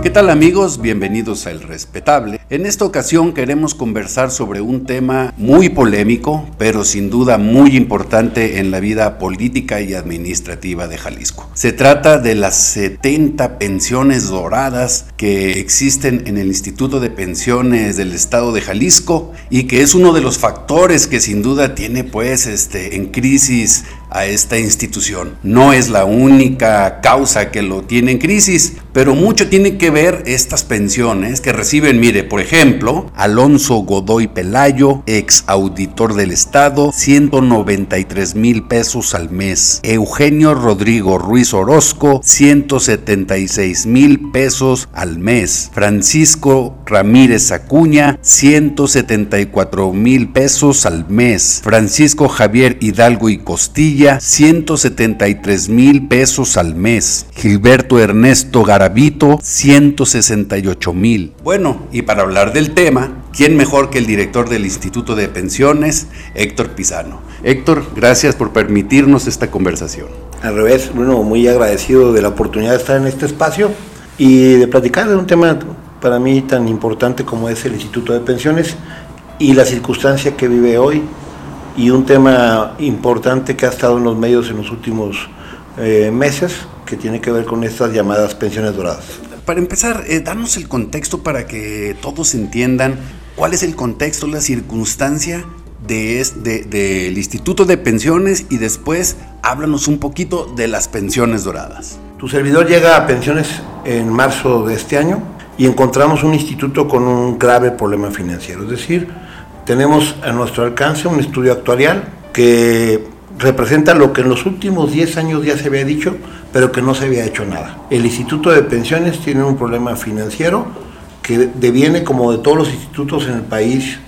¿Qué tal amigos? Bienvenidos a El Respetable. En esta ocasión queremos conversar sobre un tema muy polémico, pero sin duda muy importante en la vida política y administrativa de Jalisco. Se trata de las 70 pensiones doradas que existen en el Instituto de Pensiones del Estado de Jalisco y que es uno de los factores que sin duda tiene pues este en crisis a esta institución. No es la única causa que lo tiene en crisis, pero mucho tiene que ver estas pensiones que reciben, mire, por ejemplo, Alonso Godoy Pelayo, ex auditor del Estado, 193 mil pesos al mes. Eugenio Rodrigo Ruiz Orozco, 176 mil pesos al mes. Francisco Ramírez Acuña, 174 mil pesos al mes. Francisco Javier Hidalgo y Costilla, 173 mil pesos al mes. Gilberto Ernesto Garavito, 168 mil. Bueno, y para hablar del tema, ¿quién mejor que el director del Instituto de Pensiones, Héctor Pizano? Héctor, gracias por permitirnos esta conversación. Al revés, bueno, muy agradecido de la oportunidad de estar en este espacio y de platicar de un tema para mí tan importante como es el Instituto de Pensiones y la circunstancia que vive hoy y un tema importante que ha estado en los medios en los últimos eh, meses, que tiene que ver con estas llamadas pensiones doradas. Para empezar, eh, danos el contexto para que todos entiendan cuál es el contexto, la circunstancia del de, Instituto de Pensiones y después háblanos un poquito de las pensiones doradas. Tu servidor llega a pensiones en marzo de este año y encontramos un instituto con un grave problema financiero, es decir, tenemos a nuestro alcance un estudio actuarial que representa lo que en los últimos 10 años ya se había dicho, pero que no se había hecho nada. El Instituto de Pensiones tiene un problema financiero que deviene, como de todos los institutos en el país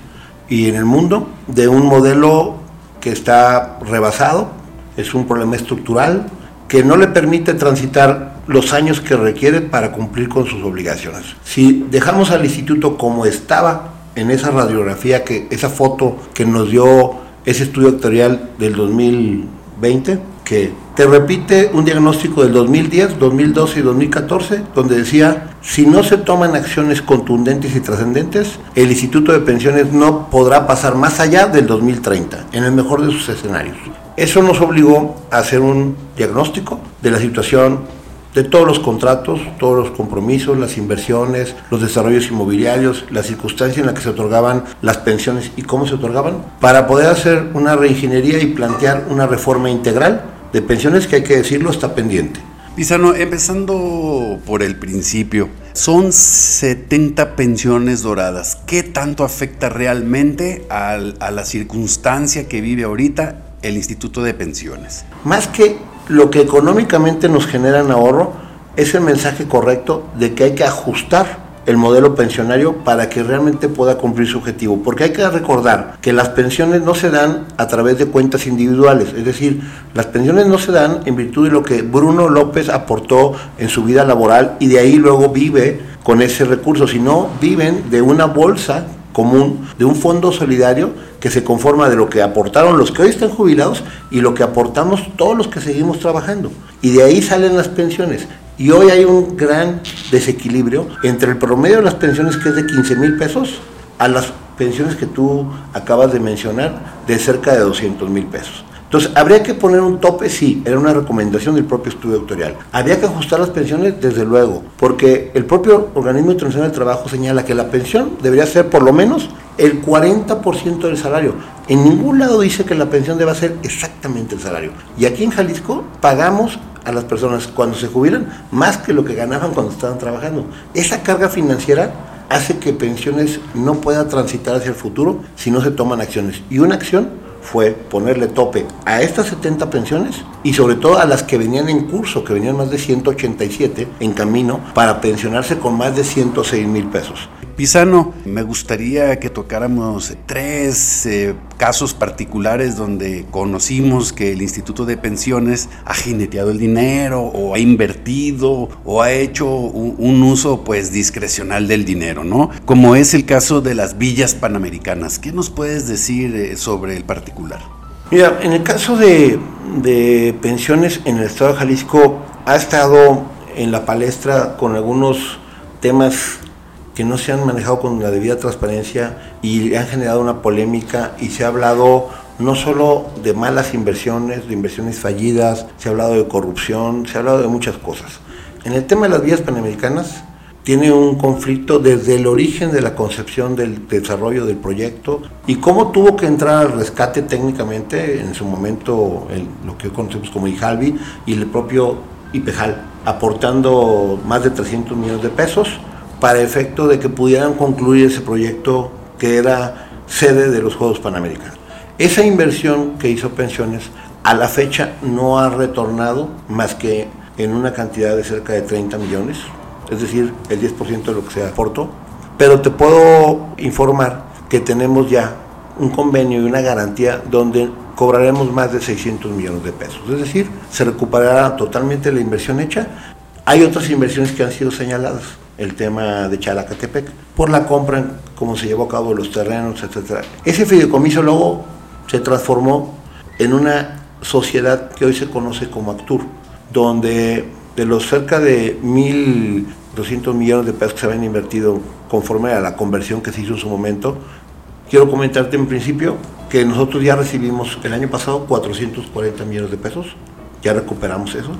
y en el mundo, de un modelo que está rebasado, es un problema estructural que no le permite transitar los años que requiere para cumplir con sus obligaciones. Si dejamos al instituto como estaba en esa radiografía, que esa foto que nos dio ese estudio actuarial del 2020, que te repite un diagnóstico del 2010, 2012 y 2014, donde decía, si no se toman acciones contundentes y trascendentes, el Instituto de Pensiones no podrá pasar más allá del 2030, en el mejor de sus escenarios. Eso nos obligó a hacer un diagnóstico de la situación de todos los contratos, todos los compromisos, las inversiones, los desarrollos inmobiliarios, la circunstancia en la que se otorgaban las pensiones y cómo se otorgaban, para poder hacer una reingeniería y plantear una reforma integral de pensiones que hay que decirlo está pendiente. Pizano, empezando por el principio, son 70 pensiones doradas. ¿Qué tanto afecta realmente a la circunstancia que vive ahorita el Instituto de Pensiones? Más que lo que económicamente nos genera en ahorro es el mensaje correcto de que hay que ajustar el modelo pensionario para que realmente pueda cumplir su objetivo. Porque hay que recordar que las pensiones no se dan a través de cuentas individuales, es decir, las pensiones no se dan en virtud de lo que Bruno López aportó en su vida laboral y de ahí luego vive con ese recurso, sino viven de una bolsa común, de un fondo solidario que se conforma de lo que aportaron los que hoy están jubilados y lo que aportamos todos los que seguimos trabajando. Y de ahí salen las pensiones. Y hoy hay un gran desequilibrio entre el promedio de las pensiones que es de 15 mil pesos a las pensiones que tú acabas de mencionar de cerca de 200 mil pesos. Entonces, ¿habría que poner un tope? Sí, era una recomendación del propio estudio doctoral. ¿Habría que ajustar las pensiones? Desde luego, porque el propio Organismo Internacional del Trabajo señala que la pensión debería ser por lo menos el 40% del salario. En ningún lado dice que la pensión deba ser exactamente el salario. Y aquí en Jalisco pagamos a las personas cuando se jubilan más que lo que ganaban cuando estaban trabajando. Esa carga financiera hace que pensiones no puedan transitar hacia el futuro si no se toman acciones. Y una acción fue ponerle tope a estas 70 pensiones y sobre todo a las que venían en curso, que venían más de 187 en camino para pensionarse con más de 106 mil pesos. Pisano, me gustaría que tocáramos tres eh, casos particulares donde conocimos que el Instituto de Pensiones ha jineteado el dinero o ha invertido o ha hecho un, uso pues discrecional del dinero, ¿no? Como es el caso de las villas panamericanas. ¿Qué nos puedes decir eh, sobre el particular? Mira, en el caso de, de pensiones en el estado de Jalisco ha estado en la palestra con algunos temas que no se han manejado con la debida transparencia y han generado una polémica y se ha hablado no solo de malas inversiones, de inversiones fallidas, se ha hablado de corrupción, se ha hablado de muchas cosas. En el tema de las vías panamericanas, tiene un conflicto desde el origen de la concepción del desarrollo del proyecto y cómo tuvo que entrar al rescate técnicamente en su momento lo que conocemos como IJALBI y el propio IPEJAL, aportando más de 300 millones de pesos para efecto de que pudieran concluir ese proyecto que era sede de los Juegos Panamericanos. Esa inversión que hizo Pensiones a la fecha no ha retornado más que en una cantidad de cerca de 30 millones, es decir, el 10% de lo que se aportó. Pero te puedo informar que tenemos ya un convenio y una garantía donde cobraremos más de 600 millones de pesos. Es decir, se recuperará totalmente la inversión hecha. Hay otras inversiones que han sido señaladas, el tema de Chalacatepec, por la compra, como se llevó a cabo los terrenos, etc. Ese fideicomiso luego se transformó en una sociedad que hoy se conoce como Actur, donde de los cerca de mil 200 millones de pesos que se habían invertido conforme a la conversión que se hizo en su momento. Quiero comentarte en principio que nosotros ya recibimos el año pasado 440 millones de pesos, ya recuperamos eso.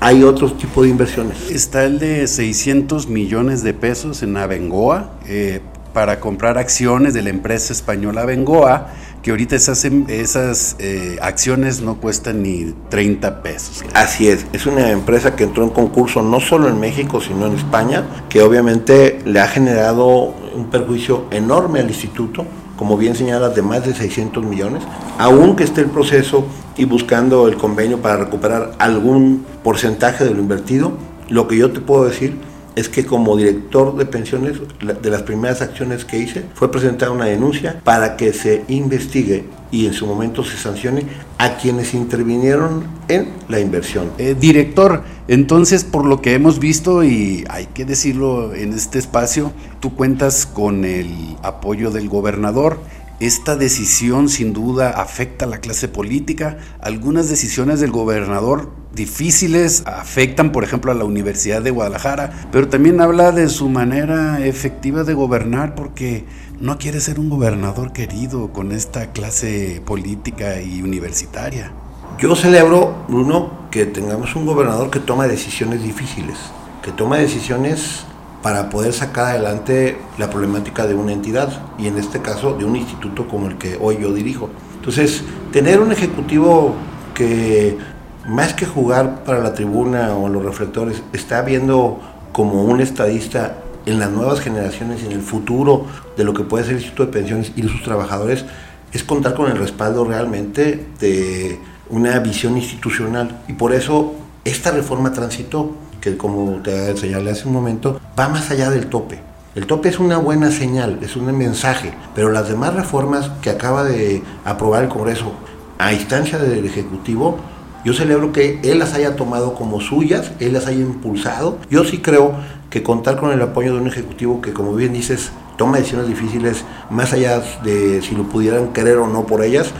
Hay otro tipo de inversiones. Está el de 600 millones de pesos en Abengoa eh, para comprar acciones de la empresa española Abengoa que ahorita esas, em, esas eh, acciones no cuestan ni 30 pesos. Así es, es una empresa que entró en concurso no solo en México, sino en España, que obviamente le ha generado un perjuicio enorme al instituto, como bien señalas, de más de 600 millones, aunque esté el proceso y buscando el convenio para recuperar algún porcentaje de lo invertido, lo que yo te puedo decir es que como director de pensiones, de las primeras acciones que hice fue presentar una denuncia para que se investigue y en su momento se sancione a quienes intervinieron en la inversión. Eh, director, entonces por lo que hemos visto y hay que decirlo en este espacio, tú cuentas con el apoyo del gobernador esta decisión sin duda afecta a la clase política. Algunas decisiones del gobernador difíciles afectan, por ejemplo, a la Universidad de Guadalajara, pero también habla de su manera efectiva de gobernar porque no quiere ser un gobernador querido con esta clase política y universitaria. Yo celebro, Bruno, que tengamos un gobernador que toma decisiones difíciles, que toma decisiones para poder sacar adelante la problemática de una entidad y en este caso de un instituto como el que hoy yo dirijo. Entonces, tener un ejecutivo que más que jugar para la tribuna o los reflectores, está viendo como un estadista en las nuevas generaciones en el futuro de lo que puede ser el Instituto de Pensiones y de sus trabajadores, es contar con el respaldo realmente de una visión institucional. Y por eso esta reforma transitó que como te señalé hace un momento, va más allá del tope. El tope es una buena señal, es un mensaje, pero las demás reformas que acaba de aprobar el Congreso a instancia del Ejecutivo, yo celebro que él las haya tomado como suyas, él las haya impulsado. Yo sí creo que contar con el apoyo de un Ejecutivo que, como bien dices, toma decisiones difíciles, más allá de si lo pudieran querer o no por ellas,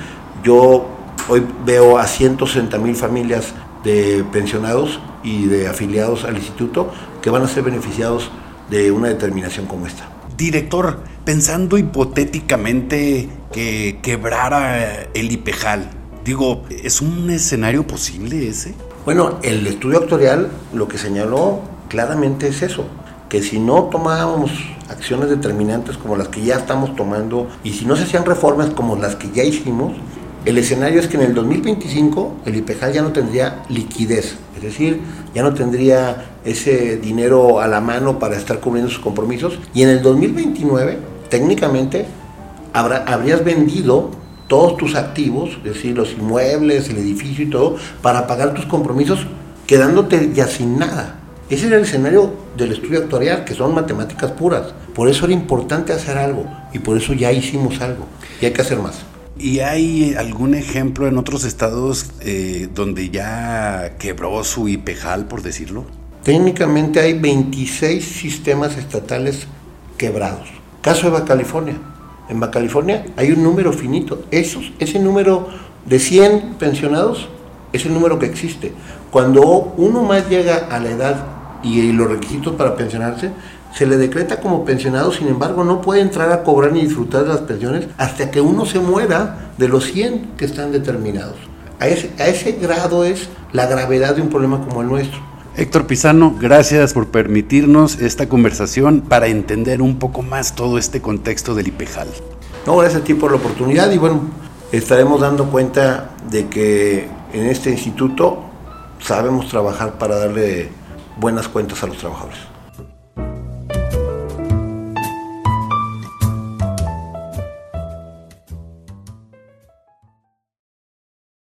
yo hoy veo a 160 mil familias de pensionados y de afiliados al instituto que van a ser beneficiados de una determinación como esta. Director, pensando hipotéticamente que quebrara el IPEJAL, digo, ¿es un escenario posible ese? Bueno, el estudio actuarial lo que señaló claramente es eso, que si no tomábamos acciones determinantes como las que ya estamos tomando y si no se hacían reformas como las que ya hicimos, el escenario es que en el 2025 el IPEJAL ya no tendría liquidez, es decir, ya no tendría ese dinero a la mano para estar cubriendo sus compromisos. Y en el 2029, técnicamente, habrías vendido todos tus activos, es decir, los inmuebles, el edificio y todo, para pagar tus compromisos, quedándote ya sin nada. Ese era el escenario del estudio actuarial, que son matemáticas puras. Por eso era importante hacer algo y por eso ya hicimos algo y hay que hacer más. ¿Y hay algún ejemplo en otros estados eh, donde ya quebró su IPEJAL, por decirlo? Técnicamente hay 26 sistemas estatales quebrados. Caso de Baja California. En Baja California hay un número finito. Esos, ese número de 100 pensionados es el número que existe. Cuando uno más llega a la edad y los requisitos para pensionarse, se le decreta como pensionado, sin embargo no puede entrar a cobrar ni disfrutar de las pensiones hasta que uno se muera de los 100 que están determinados. A ese, a ese grado es la gravedad de un problema como el nuestro. Héctor Pizano, gracias por permitirnos esta conversación para entender un poco más todo este contexto del IPEJAL. No, gracias a ti por la oportunidad y bueno, estaremos dando cuenta de que en este instituto sabemos trabajar para darle buenas cuentas a los trabajadores.